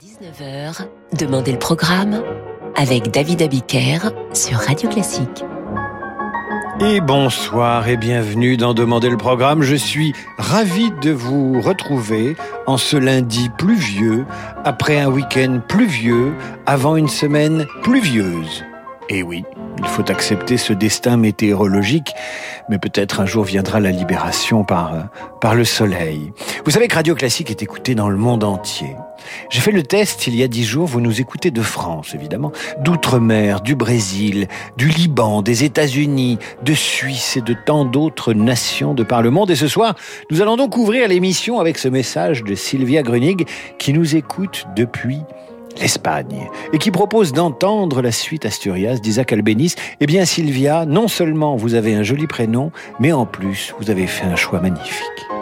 19h, Demandez le programme avec David Abiker sur Radio Classique. Et bonsoir et bienvenue dans Demander le programme. Je suis ravi de vous retrouver en ce lundi pluvieux, après un week-end pluvieux, avant une semaine pluvieuse. Et oui, il faut accepter ce destin météorologique, mais peut-être un jour viendra la libération par, par le soleil. Vous savez que Radio Classique est écouté dans le monde entier. J'ai fait le test il y a dix jours, vous nous écoutez de France évidemment, d'outre-mer, du Brésil, du Liban, des États-Unis, de Suisse et de tant d'autres nations de par le monde. Et ce soir, nous allons donc ouvrir l'émission avec ce message de Sylvia Grunig qui nous écoute depuis l'Espagne, et qui propose d'entendre la suite Asturias d'Isaac Albéniz. Eh bien, Sylvia, non seulement vous avez un joli prénom, mais en plus, vous avez fait un choix magnifique.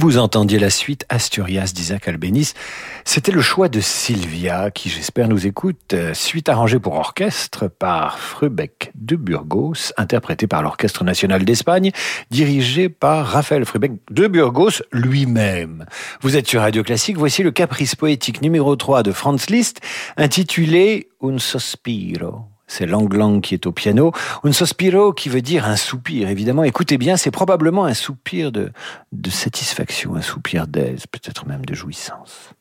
Vous entendiez la suite Asturias d'Isaac Albéniz. C'était le choix de Sylvia, qui j'espère nous écoute, euh, suite arrangée pour orchestre par Frubeck de Burgos, interprété par l'Orchestre National d'Espagne, dirigé par Raphaël Frubeck de Burgos lui-même. Vous êtes sur Radio Classique, voici le caprice poétique numéro 3 de Franz Liszt, intitulé Un sospiro c'est Lang Lang qui est au piano. Un sospiro qui veut dire un soupir, évidemment. Écoutez bien, c'est probablement un soupir de, de satisfaction, un soupir d'aise, peut-être même de jouissance.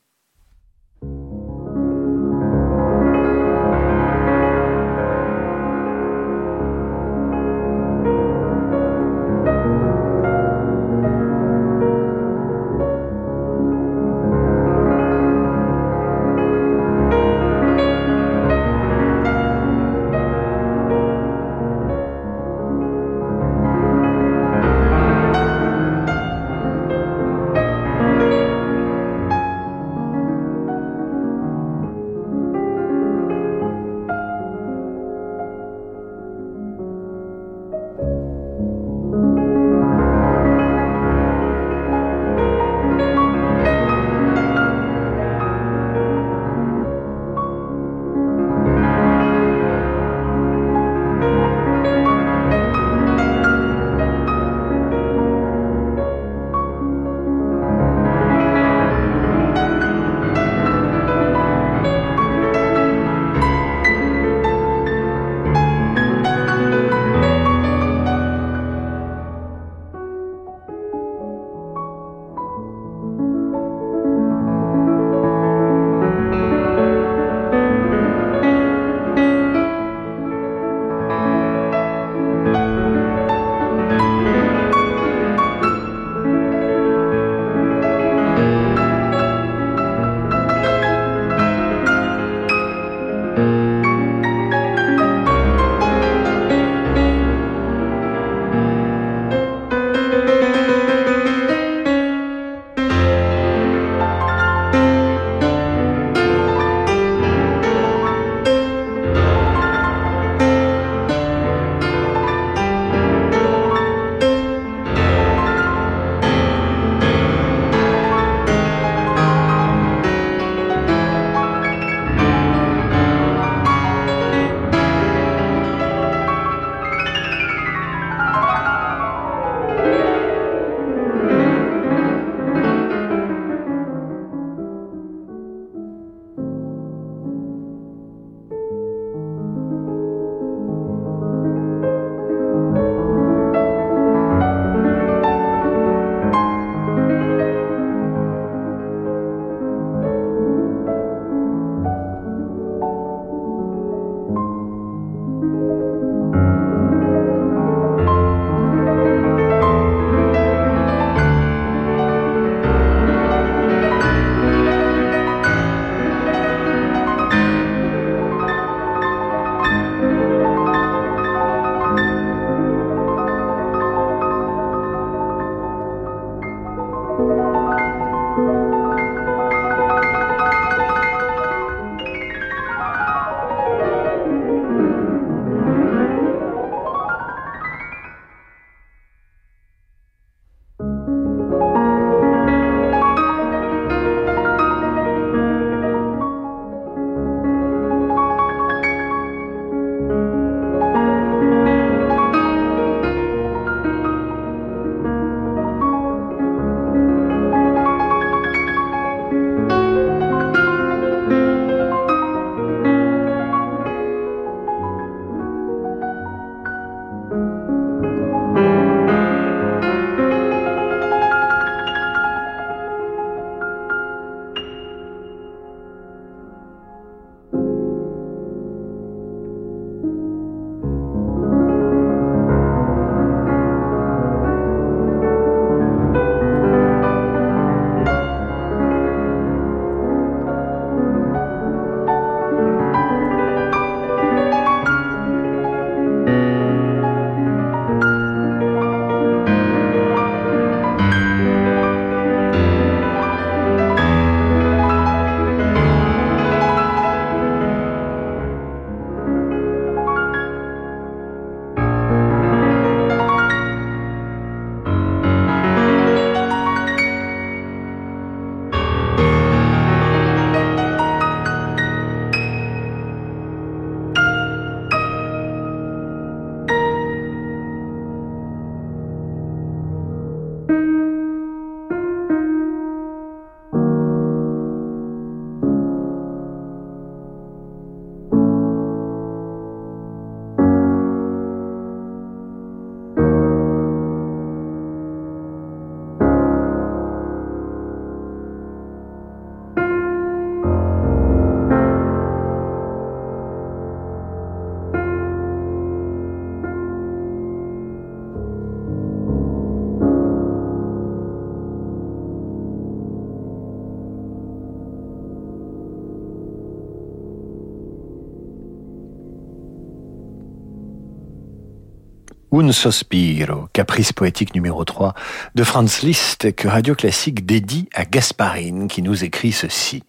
Sospiro, caprice poétique numéro 3 de Franz Liszt que Radio Classique dédie à Gasparine qui nous écrit ceci.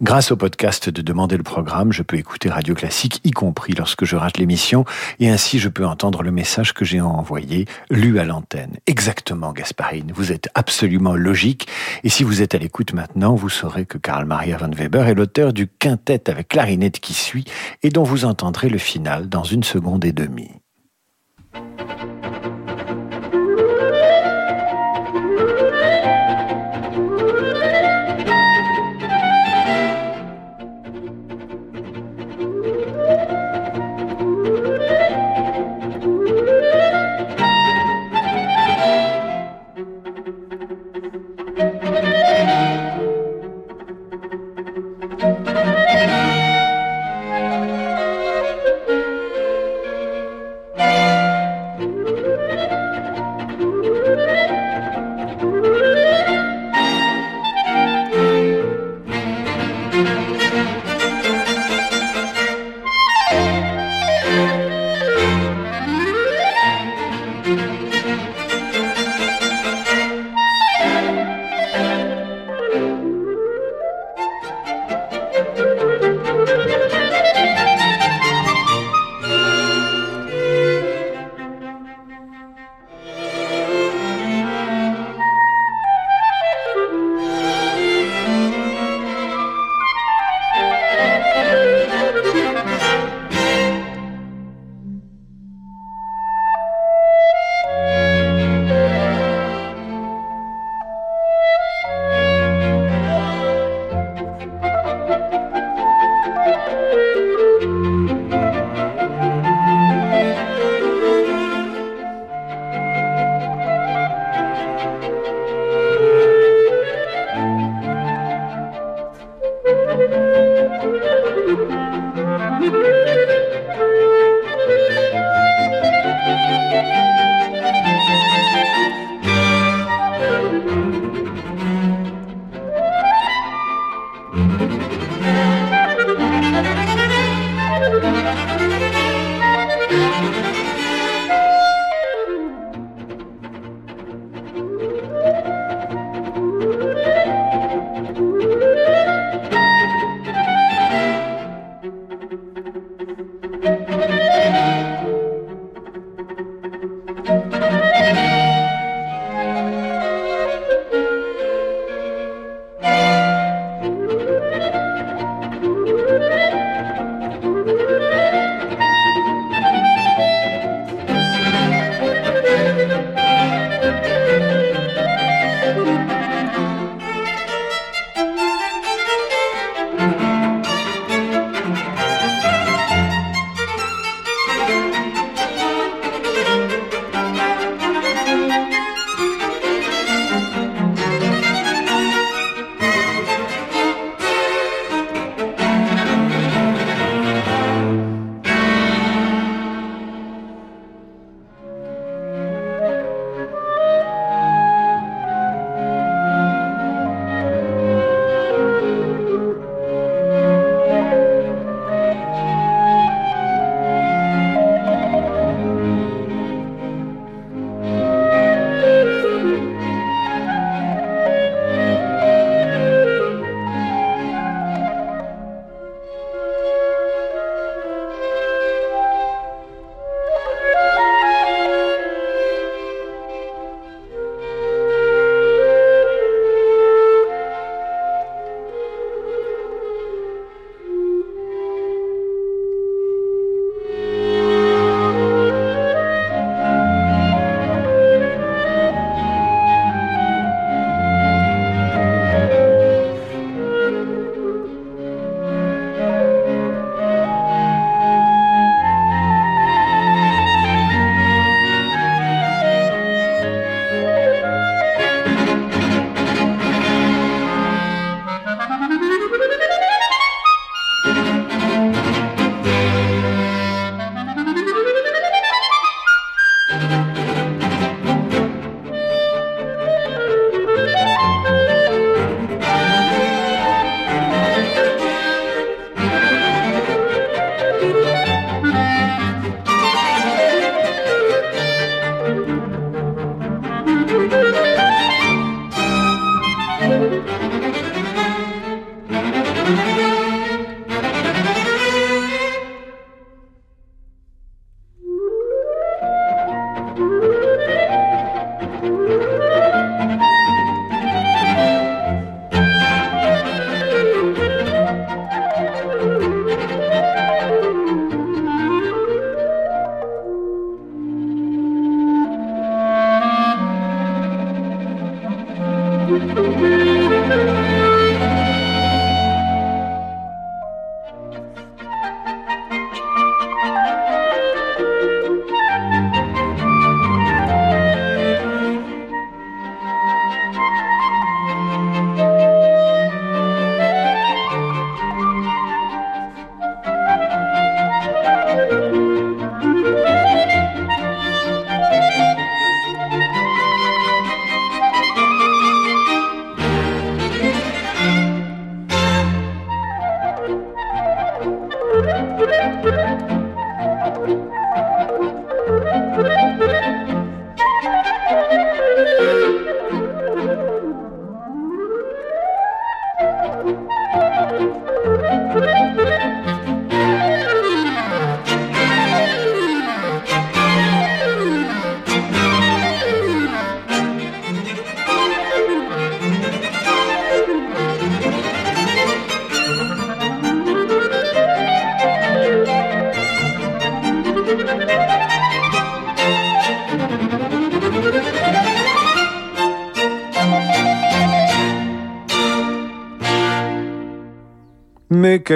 Grâce au podcast de Demander le programme, je peux écouter Radio Classique, y compris lorsque je rate l'émission, et ainsi je peux entendre le message que j'ai envoyé, lu à l'antenne. Exactement, Gasparine, vous êtes absolument logique, et si vous êtes à l'écoute maintenant, vous saurez que Karl Maria von Weber est l'auteur du quintet avec clarinette qui suit, et dont vous entendrez le final dans une seconde et demie.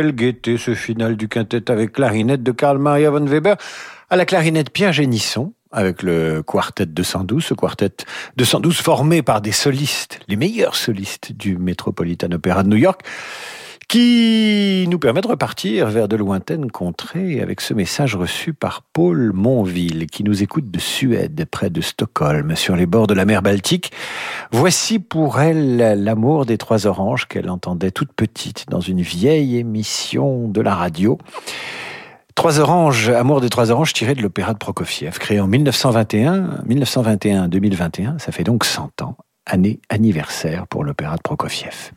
Quelle gaieté ce final du quintet avec clarinette de Karl Maria von Weber, à la clarinette Pierre Génisson, avec le quartet 212, ce quartet 212 formé par des solistes, les meilleurs solistes du Metropolitan Opera de New York, qui nous permet de repartir vers de lointaines contrées avec ce message reçu par Paul Monville, qui nous écoute de Suède, près de Stockholm, sur les bords de la mer Baltique. Voici pour elle l'amour des trois oranges qu'elle entendait toute petite dans une vieille émission de la radio. Trois oranges, Amour des trois oranges tiré de l'opéra de Prokofiev, créé en 1921, 1921-2021, ça fait donc 100 ans, année anniversaire pour l'opéra de Prokofiev.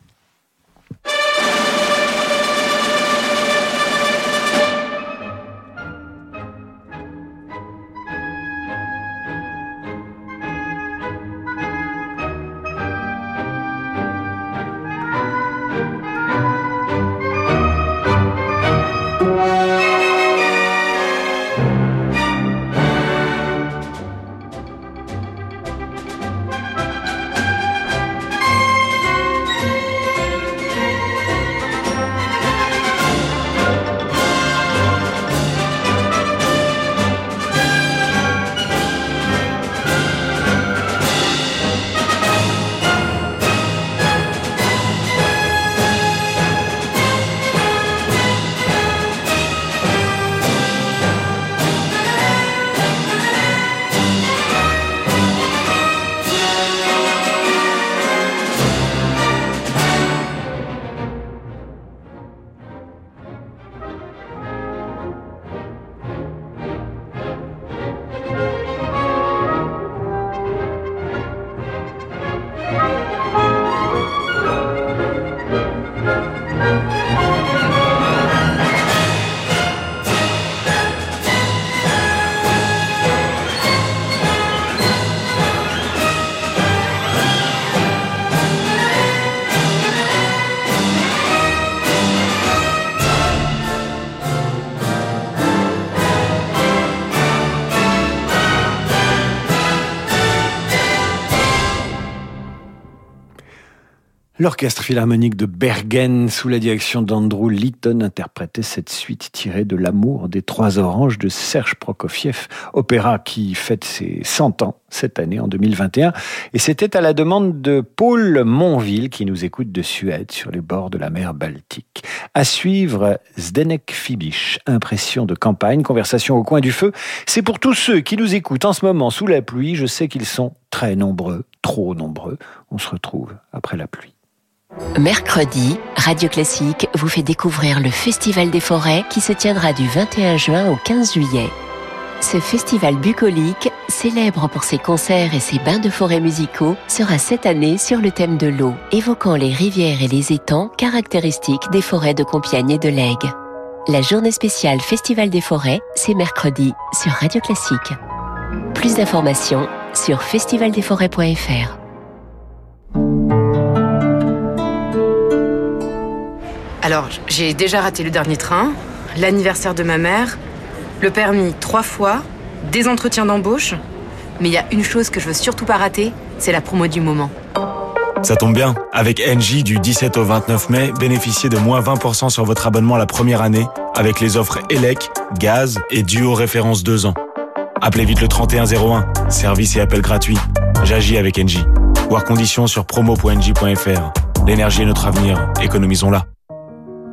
L'orchestre philharmonique de Bergen, sous la direction d'Andrew Litton, interprétait cette suite tirée de L'amour des trois oranges de Serge Prokofiev, opéra qui fête ses 100 ans cette année, en 2021. Et c'était à la demande de Paul Monville, qui nous écoute de Suède, sur les bords de la mer Baltique. À suivre, Zdenek Fibish, impression de campagne, conversation au coin du feu. C'est pour tous ceux qui nous écoutent en ce moment sous la pluie. Je sais qu'ils sont très nombreux, trop nombreux. On se retrouve après la pluie. Mercredi, Radio Classique vous fait découvrir le Festival des forêts qui se tiendra du 21 juin au 15 juillet. Ce festival bucolique, célèbre pour ses concerts et ses bains de forêt musicaux, sera cette année sur le thème de l'eau, évoquant les rivières et les étangs caractéristiques des forêts de Compiègne et de Lègue. La journée spéciale Festival des forêts, c'est mercredi sur Radio Classique. Plus d'informations sur festivaldesforêts.fr. Alors, j'ai déjà raté le dernier train, l'anniversaire de ma mère, le permis trois fois, des entretiens d'embauche. Mais il y a une chose que je veux surtout pas rater, c'est la promo du moment. Ça tombe bien, avec NJ du 17 au 29 mai, bénéficiez de moins 20% sur votre abonnement la première année avec les offres ELEC, gaz et duo référence 2 ans. Appelez vite le 3101, service et appel gratuit. J'agis avec NJ. Voir conditions sur promo.nj.fr. L'énergie est notre avenir, économisons-la.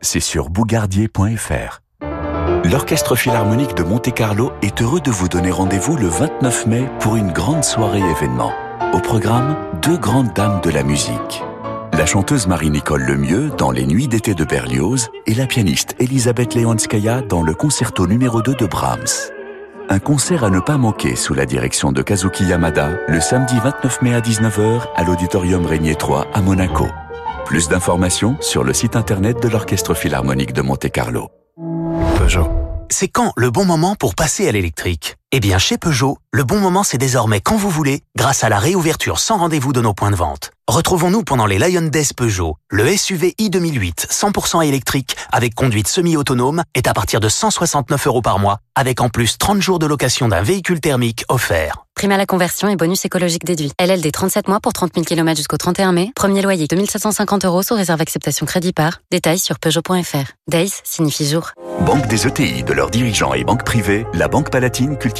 c'est sur bougardier.fr. L'Orchestre Philharmonique de Monte-Carlo est heureux de vous donner rendez-vous le 29 mai pour une grande soirée événement. Au programme, deux grandes dames de la musique. La chanteuse Marie-Nicole Lemieux dans Les Nuits d'été de Berlioz et la pianiste Elisabeth Leonskaya dans le concerto numéro 2 de Brahms. Un concert à ne pas manquer sous la direction de Kazuki Yamada le samedi 29 mai à 19h à l'Auditorium Régnier 3 à Monaco. Plus d'informations sur le site internet de l'Orchestre Philharmonique de Monte-Carlo. Peugeot. C'est quand le bon moment pour passer à l'électrique? Eh bien, chez Peugeot, le bon moment c'est désormais quand vous voulez, grâce à la réouverture sans rendez-vous de nos points de vente. Retrouvons-nous pendant les Lion Days Peugeot. Le SUV i 2008 100% électrique avec conduite semi-autonome est à partir de 169 euros par mois, avec en plus 30 jours de location d'un véhicule thermique offert. Prime à la conversion et bonus écologique déduit. LLD 37 mois pour 30 000 km jusqu'au 31 mai. Premier loyer 2750 euros sous réserve acceptation crédit par. Détails sur Peugeot.fr. Days signifie jour. Banque des ETI, de leurs dirigeants et banques privées, la Banque Palatine cultive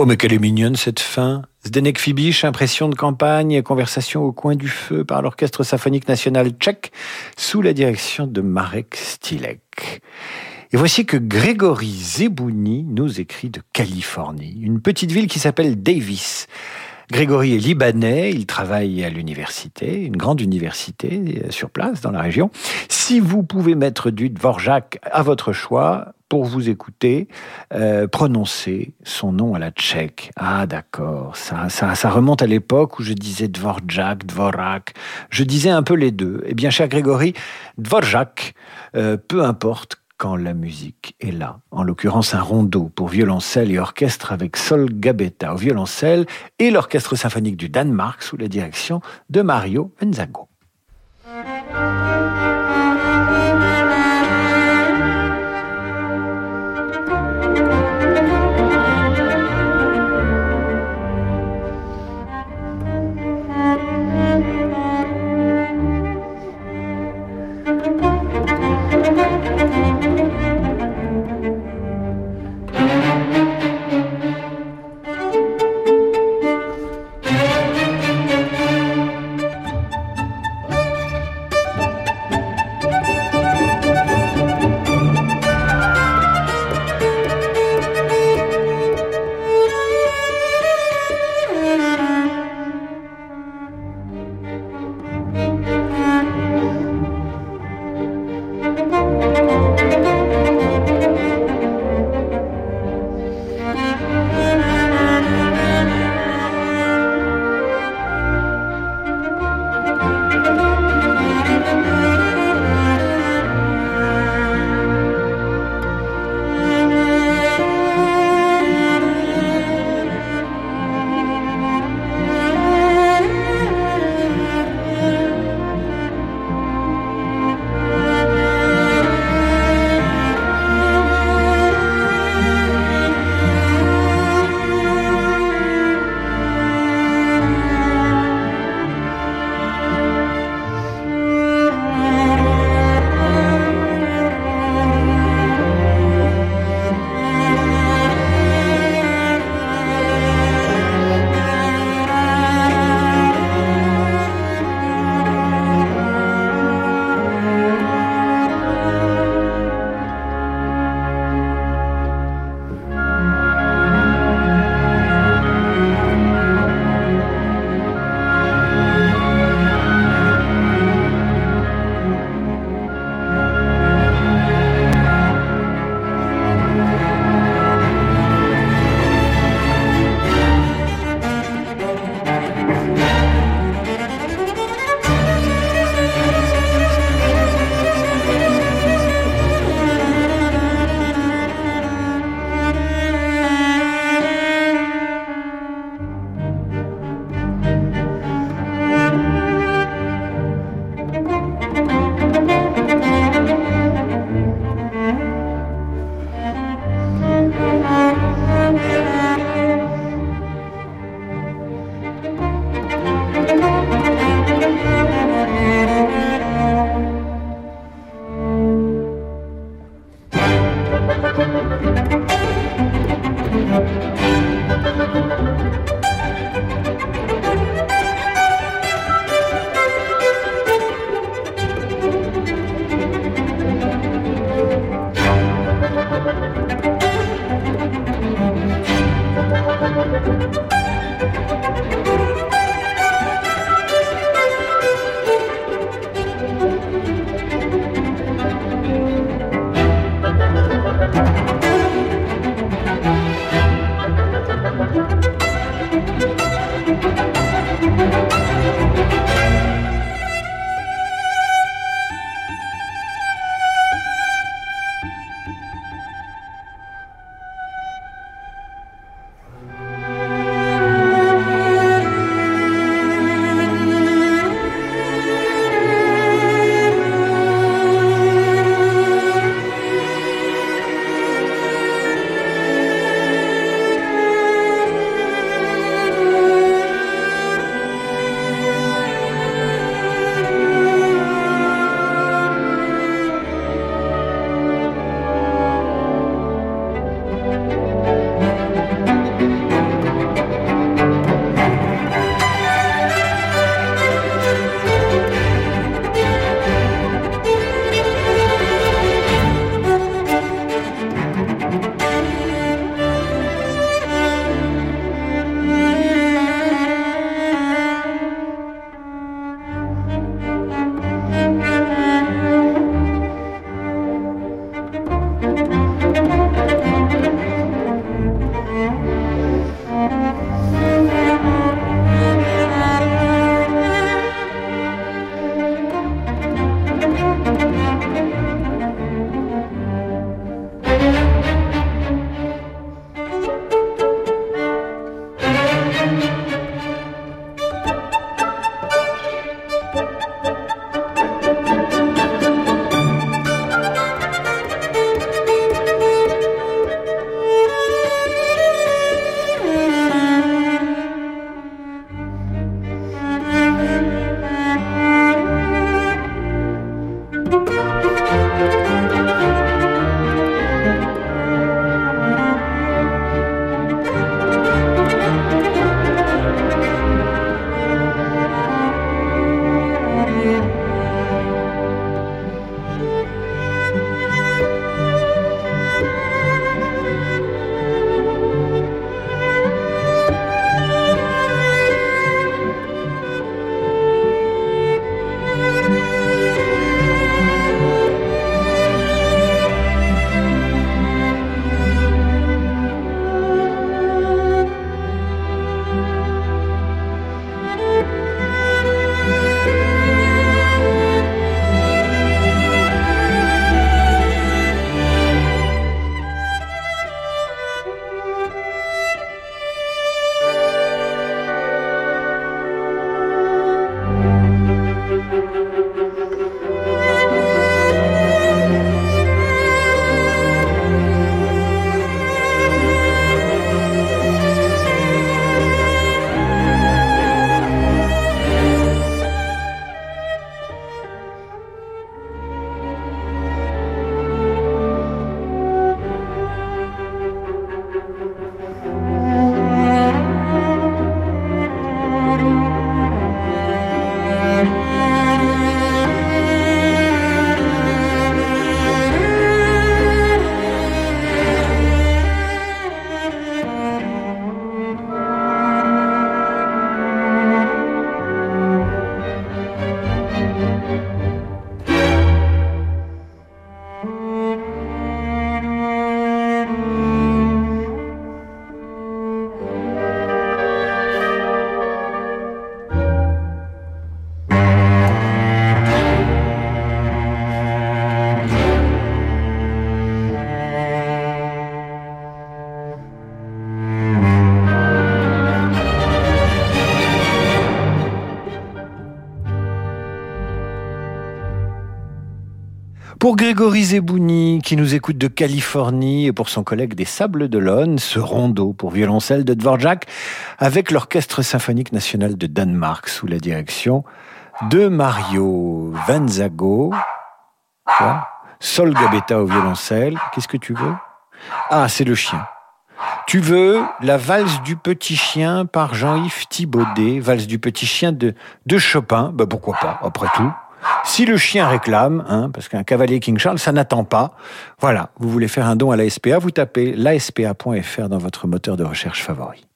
Oh, mais qu'elle est mignonne cette fin. Zdenek Fibiche, impression de campagne, conversation au coin du feu par l'Orchestre symphonique national tchèque sous la direction de Marek Stilek. Et voici que Grégory Zebouni nous écrit de Californie, une petite ville qui s'appelle Davis. Grégory est libanais, il travaille à l'université, une grande université euh, sur place dans la région. Si vous pouvez mettre du Dvorak à votre choix, pour vous écouter, euh, prononcer son nom à la tchèque. Ah d'accord, ça, remonte à l'époque où je disais Dvorak, Dvorak. Je disais un peu les deux. Eh bien, cher Grégory, Dvorak, euh, peu importe quand la musique est là. En l'occurrence, un rondeau pour violoncelle et orchestre avec Sol Gabetta au violoncelle et l'orchestre symphonique du Danemark sous la direction de Mario Benzago. Grégory Zebouni, qui nous écoute de Californie, et pour son collègue des Sables d'Olonne, ce rondo pour violoncelle de Dvorak, avec l'Orchestre symphonique national de Danemark, sous la direction de Mario Vanzago. Sol Gabetta au violoncelle. Qu'est-ce que tu veux? Ah, c'est le chien. Tu veux la valse du petit chien par Jean-Yves Thibaudet, valse du petit chien de, de Chopin, ben pourquoi pas, après tout. Si le chien réclame, hein, parce qu'un cavalier King Charles, ça n'attend pas. Voilà, vous voulez faire un don à la SPA, vous tapez laspa.fr dans votre moteur de recherche favori.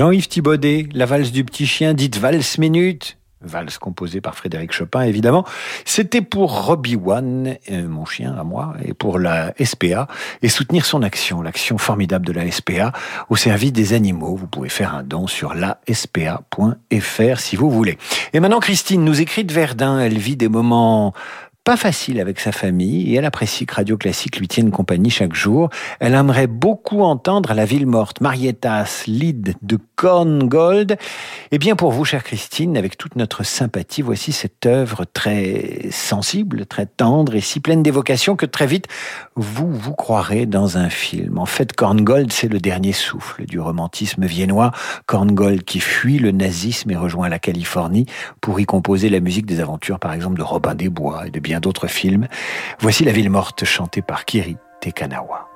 Jean-Yves Thibaudet, la valse du petit chien, dite valse minute. Valse composée par Frédéric Chopin, évidemment. C'était pour Robbie One, euh, mon chien à moi, et pour la SPA, et soutenir son action, l'action formidable de la SPA au service des animaux. Vous pouvez faire un don sur laspa.fr si vous voulez. Et maintenant, Christine nous écrit de Verdun. Elle vit des moments pas facile avec sa famille et elle apprécie que Radio Classique lui tienne compagnie chaque jour. Elle aimerait beaucoup entendre La Ville Morte, Marietas, lead de Korngold. Eh bien, pour vous, chère Christine, avec toute notre sympathie, voici cette œuvre très sensible, très tendre et si pleine d'évocation que très vite, vous vous croirez dans un film. En fait, Korngold, c'est le dernier souffle du romantisme viennois. Korngold qui fuit le nazisme et rejoint la Californie pour y composer la musique des aventures, par exemple, de Robin des Bois et de d'autres films. Voici La ville morte chantée par Kiri Tekanawa.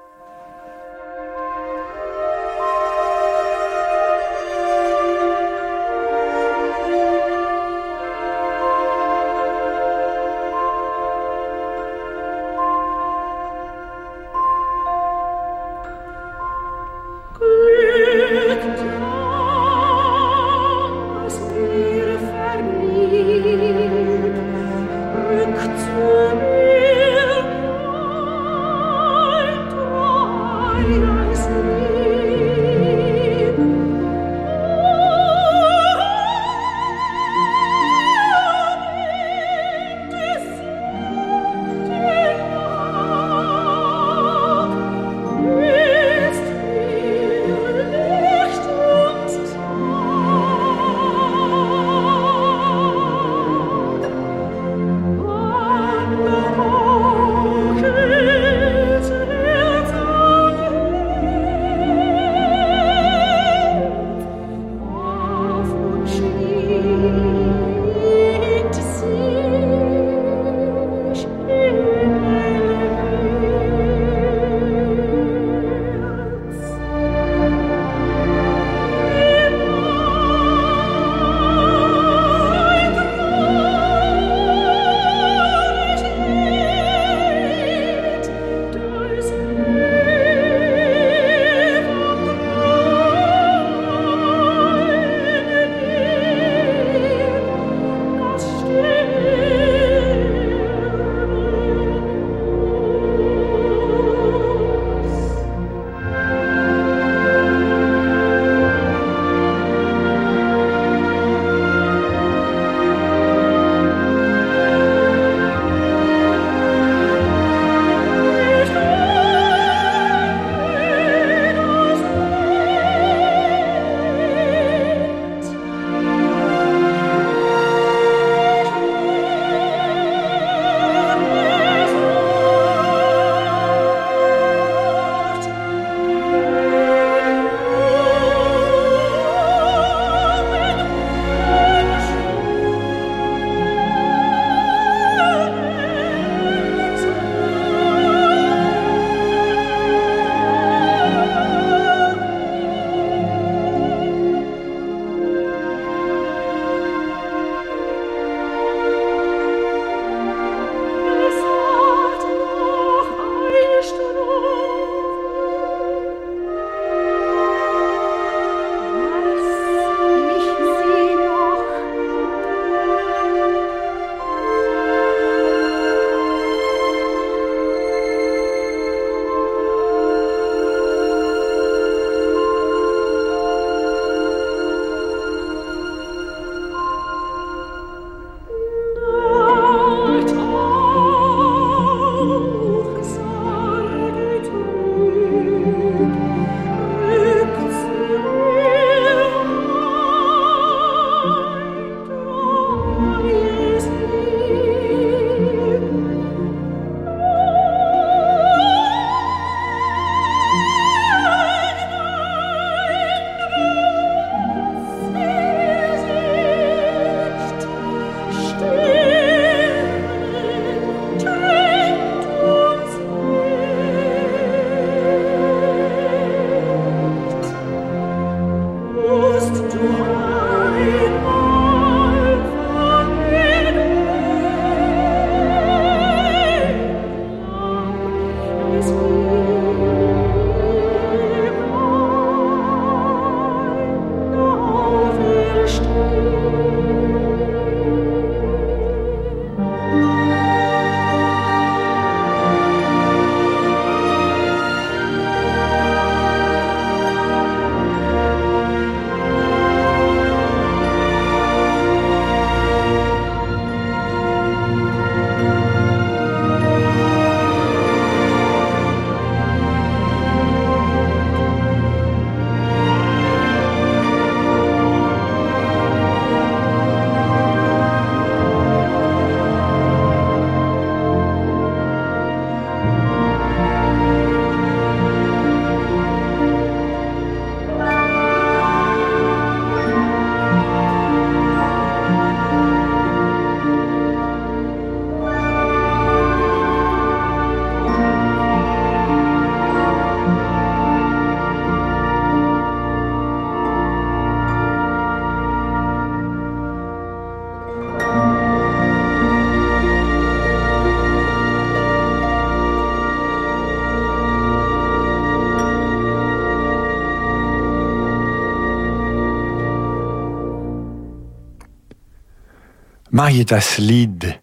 Marietta Slid,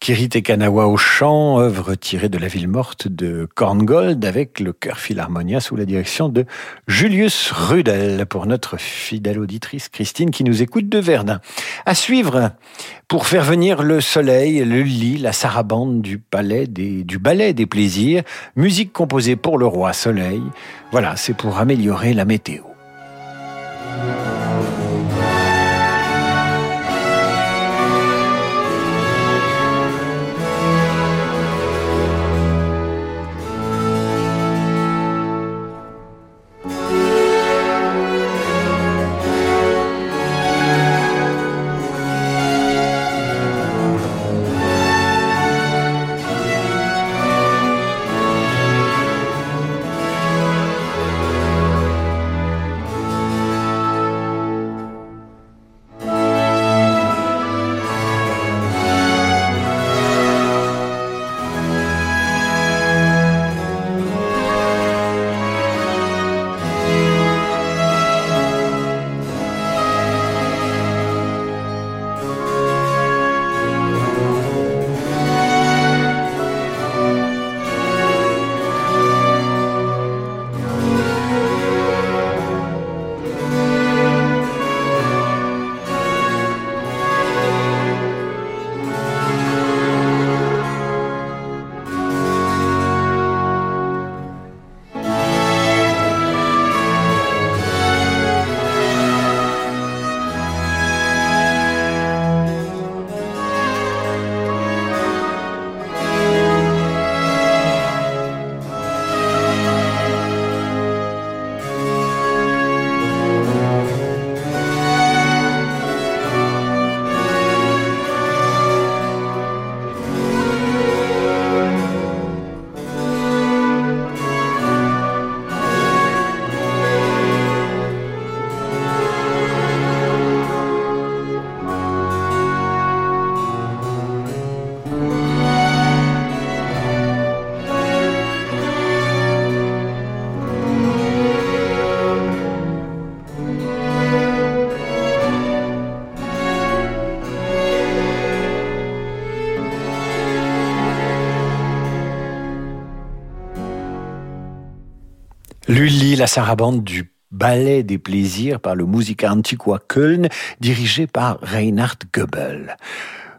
Kirite Kanawa au chant, œuvre tirée de la ville morte de Korngold avec le chœur Philharmonia sous la direction de Julius Rudel pour notre fidèle auditrice Christine qui nous écoute de Verdun. À suivre, pour faire venir le soleil, le lit, la sarabande du du ballet des plaisirs, musique composée pour le roi soleil. Voilà, c'est pour améliorer la météo. Lully, la sarabande du ballet des plaisirs par le Musica Antiqua Köln, dirigé par Reinhard Goebel.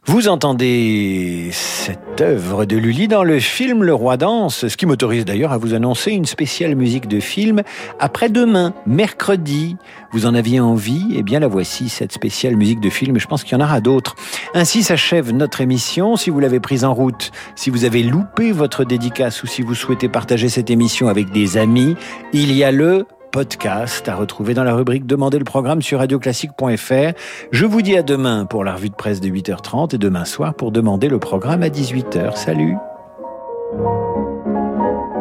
Vous entendez cette œuvre de Lully dans le film Le Roi danse, ce qui m'autorise d'ailleurs à vous annoncer une spéciale musique de film après-demain, mercredi. Vous en aviez envie? Eh bien la voici, cette spéciale musique de film, je pense qu'il y en aura d'autres. Ainsi s'achève notre émission. Si vous l'avez prise en route, si vous avez loupé votre dédicace ou si vous souhaitez partager cette émission avec des amis, il y a le podcast à retrouver dans la rubrique Demandez le programme sur radioclassique.fr. Je vous dis à demain pour la revue de presse de 8h30 et demain soir pour demander le programme à 18h. Salut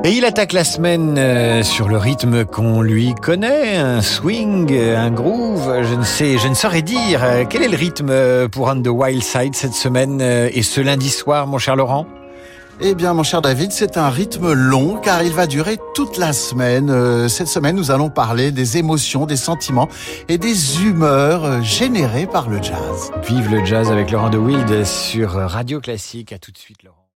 et il attaque la semaine euh, sur le rythme qu'on lui connaît, un swing, un groove, je ne sais, je ne saurais dire. Quel est le rythme pour On the Wild Side cette semaine euh, et ce lundi soir, mon cher Laurent? Eh bien, mon cher David, c'est un rythme long car il va durer toute la semaine. Euh, cette semaine, nous allons parler des émotions, des sentiments et des humeurs euh, générées par le jazz. Vive le jazz avec Laurent de Wild sur Radio Classique. À tout de suite, Laurent.